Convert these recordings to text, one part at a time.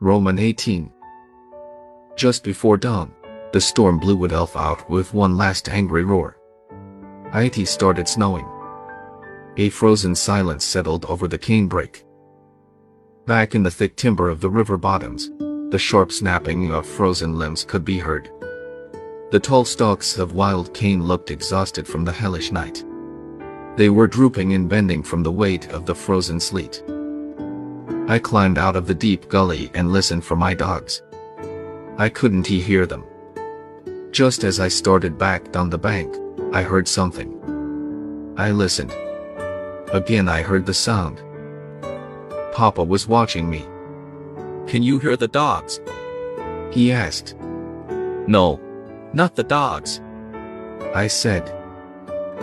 Roman 18. Just before dawn, the storm blew itself out with one last angry roar. It started snowing. A frozen silence settled over the canebrake. Back in the thick timber of the river bottoms, the sharp snapping of frozen limbs could be heard. The tall stalks of wild cane looked exhausted from the hellish night. They were drooping and bending from the weight of the frozen sleet. I climbed out of the deep gully and listened for my dogs. I couldn't hear them. Just as I started back down the bank, I heard something. I listened. Again I heard the sound. Papa was watching me. Can you hear the dogs? He asked. No, not the dogs. I said.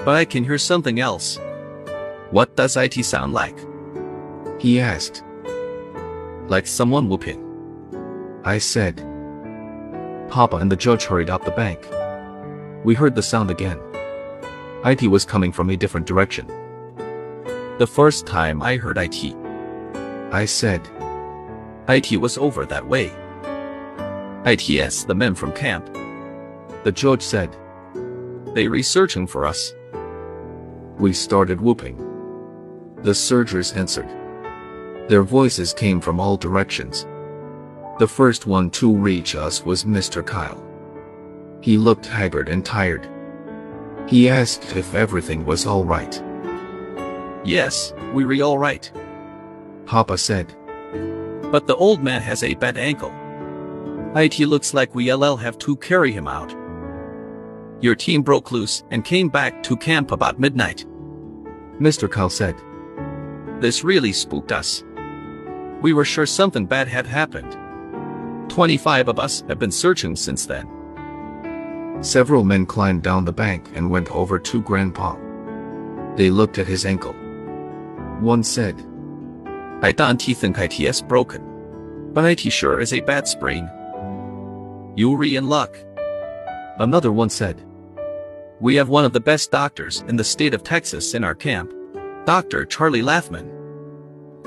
But I can hear something else. What does it sound like? He asked. Like someone whooping. I said. Papa and the judge hurried up the bank. We heard the sound again. IT was coming from a different direction. The first time I heard IT, I said. IT was over that way. ITS, the men from camp. The judge said. They researching for us. We started whooping. The surgers answered. Their voices came from all directions. The first one to reach us was Mr. Kyle. He looked haggard and tired. He asked if everything was all right. Yes, we re all right. Papa said. But the old man has a bad ankle. It looks like we LL have to carry him out. Your team broke loose and came back to camp about midnight. Mr. Kyle said. This really spooked us. We were sure something bad had happened. 25 of us have been searching since then. Several men climbed down the bank and went over to Grandpa. They looked at his ankle. One said, I don't think IT's broken. But IT sure is a bad sprain. You're in luck. Another one said, We have one of the best doctors in the state of Texas in our camp. Dr. Charlie Lathman.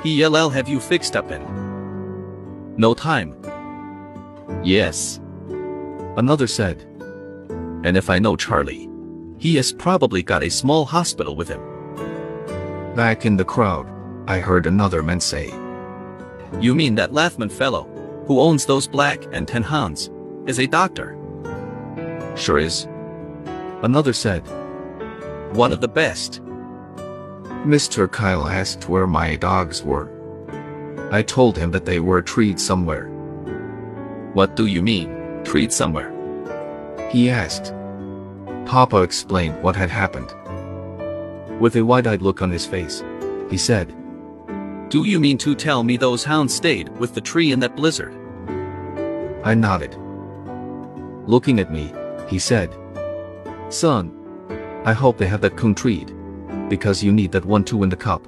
He LL have you fixed up in. No time. Yes. Another said, And if I know Charlie, he has probably got a small hospital with him. Back in the crowd, I heard another man say, You mean that Lathman fellow, who owns those black and tan hounds, is a doctor? Sure is. Another said, One of the best. Mr. Kyle asked where my dogs were. I told him that they were treed somewhere. What do you mean, treed somewhere? He asked. Papa explained what had happened. With a wide-eyed look on his face, he said, Do you mean to tell me those hounds stayed with the tree in that blizzard? I nodded. Looking at me, he said, Son, I hope they have that coon treed, because you need that one to win the cup.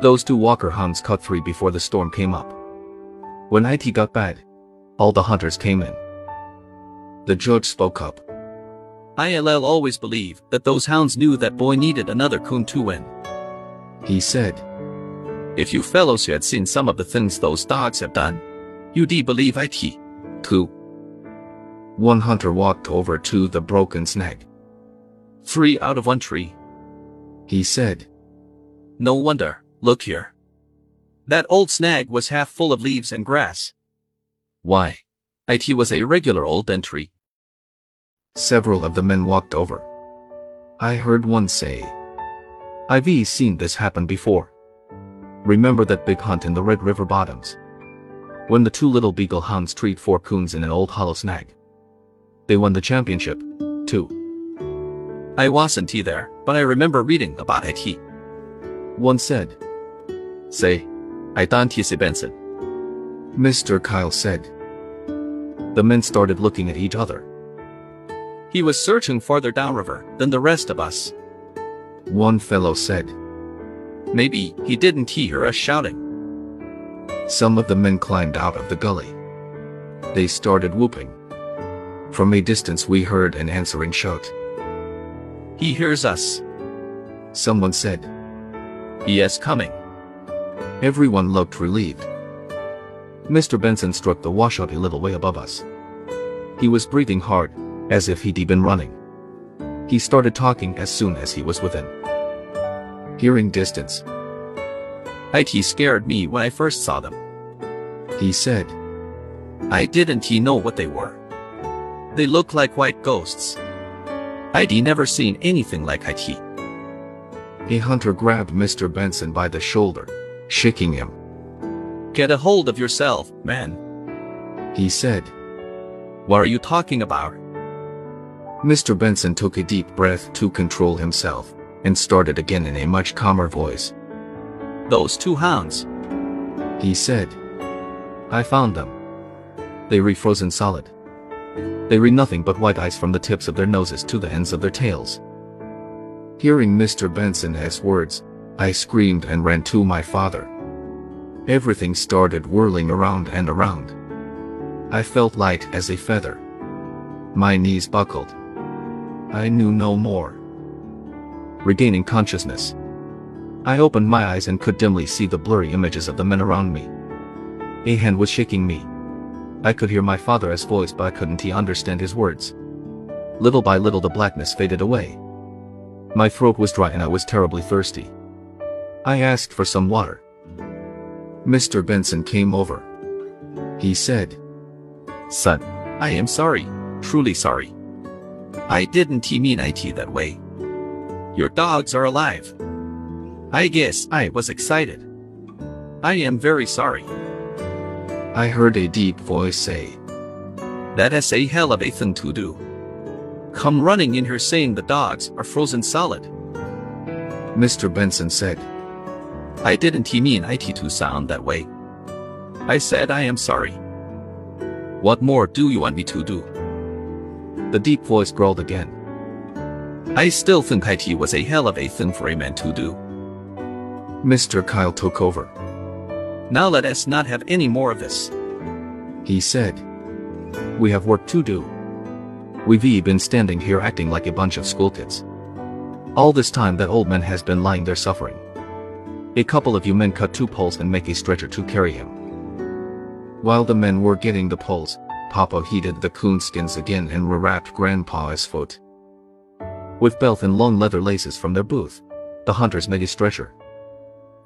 Those two Walker hounds caught three before the storm came up. When IT got bad, all the hunters came in. The judge spoke up. ILL always believed that those hounds knew that boy needed another coon to win. He said, If you fellows had seen some of the things those dogs have done, you'd believe IT, too. One hunter walked over to the broken snag. Three out of one tree. He said, No wonder, look here. That old snag was half full of leaves and grass. Why? It was a regular old tree. Several of the men walked over. I heard one say, I've seen this happen before. Remember that big hunt in the Red River bottoms? When the two little beagle hounds treed four coons in an old hollow snag. They won the championship, too. I wasn't there, but I remember reading about it. He. One said. Say, I don't see Benson. Mr. Kyle said. The men started looking at each other. He was searching farther downriver than the rest of us. One fellow said. Maybe he didn't hear us shouting. Some of the men climbed out of the gully. They started whooping. From a distance we heard an answering shout. He hears us. Someone said. He is coming. Everyone looked relieved. Mr. Benson struck the washout a little way above us. He was breathing hard, as if he'd been running. He started talking as soon as he was within. Hearing distance, IT He scared me when I first saw them. he said, I didn't he know what they were. They look like white ghosts. I'd never seen anything like IT. A hunter grabbed Mr. Benson by the shoulder, shaking him. Get a hold of yourself, man. He said, What are you talking about? Mr. Benson took a deep breath to control himself and started again in a much calmer voice. Those two hounds. He said, I found them. They refrozen solid. They read nothing but white ice from the tips of their noses to the ends of their tails. Hearing Mr. Benson's words, I screamed and ran to my father. Everything started whirling around and around. I felt light as a feather. My knees buckled. I knew no more. Regaining consciousness, I opened my eyes and could dimly see the blurry images of the men around me. A hand was shaking me. I could hear my father's voice but I couldn't he understand his words. Little by little the blackness faded away. My throat was dry and I was terribly thirsty. I asked for some water. Mr. Benson came over. He said, Son, I am sorry, truly sorry. I didn't mean IT that way. Your dogs are alive. I guess I was excited. I am very sorry. I heard a deep voice say, That is a hell of a thing to do. Come running in here saying the dogs are frozen solid. Mr. Benson said, I didn't he mean IT to sound that way. I said I am sorry. What more do you want me to do? The deep voice growled again. I still think IT was a hell of a thing for a man to do. Mr. Kyle took over. Now let us not have any more of this. He said, We have work to do. We've been standing here acting like a bunch of school kids. All this time that old man has been lying there suffering. A couple of you men cut two poles and make a stretcher to carry him. While the men were getting the poles, Papa heated the coonskins again and rewrapped Grandpa's foot. With belt and long leather laces from their booth, the hunters made a stretcher.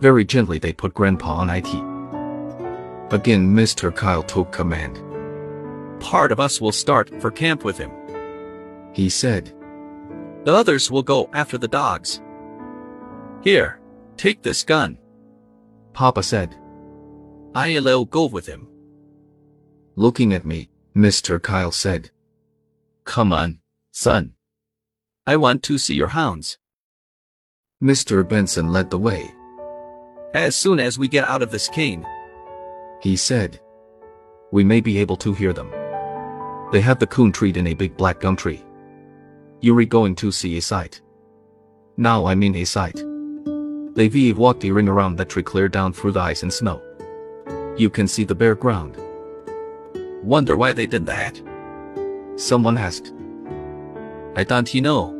Very gently they put Grandpa on IT. Again Mr. Kyle took command. Part of us will start for camp with him. He said, The others will go after the dogs. Here, take this gun. Papa said, I'll go with him. looking at me, Mr. Kyle said, Come on, son. I want to see your hounds. Mr. Benson led the way. As soon as we get out of this cane, He said, We may be able to hear them. They have the coon treed in a big black gum tree. You're going to see a sight. Now I mean a sight. They've walked a ring around that tree clear down through the ice and snow. You can see the bare ground. wonder why they did that. Someone asked. I don't know.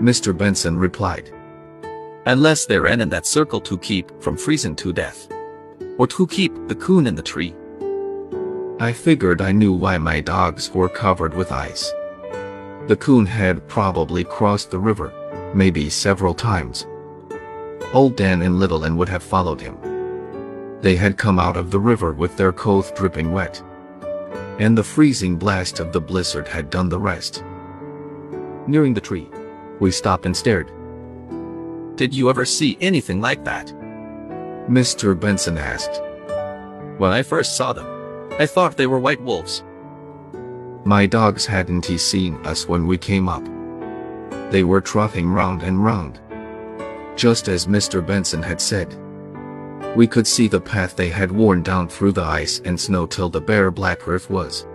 Mr. Benson replied. Unless they ran in that circle to keep from freezing to death. Or to keep the coon in the tree. I figured I knew why my dogs were covered with ice. The coon had probably crossed the river, maybe several times. Old Dan and Little Ann would have followed him. They had come out of the river with their clothes dripping wet. And the freezing blast of the blizzard had done the rest. Nearing the tree, we stopped and stared. Did you ever see anything like that? Mr. Benson asked. When I first saw them, I thought they were white wolves. My dogs hadn't he seen us when we came up. They were trotting round and round. Just as Mr. Benson had said. We could see the path they had worn down through the ice and snow till the bare black earth was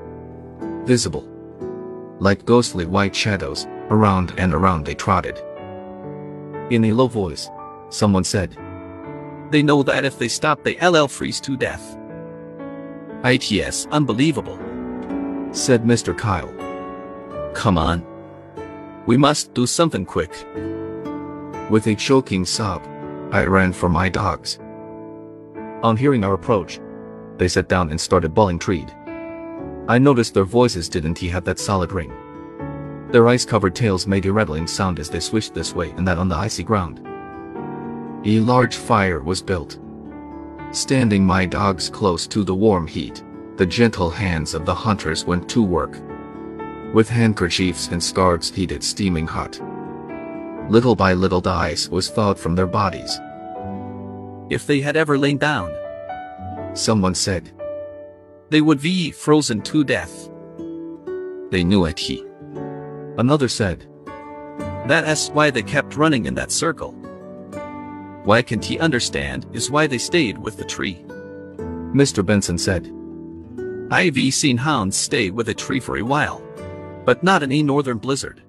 visible. Like ghostly white shadows, around and around they trotted. In a low voice, someone said, They know that if they stop, they LL freeze to death. ITS, unbelievable. said Mr. Kyle. Come on. We must do something quick. With a choking sob, I ran for my dogs. On hearing our approach, they sat down and started bawling treed. I noticed their voices didn't he have that solid ring. Their ice-covered tails made a rattling sound as they swished this way and that on the icy ground. A large fire was built. Standing my dogs close to the warm heat, the gentle hands of the hunters went to work. With handkerchiefs and scarves heated steaming hot. Little by little the ice was thawed from their bodies. If they had ever lain down, Someone said, they would be frozen to death. they knew it he. Another said, That is why they kept running in that circle. Why can't he understand is why they stayed with the tree. Mr. Benson said, I've seen hounds stay with a tree for a while. But not in a northern blizzard.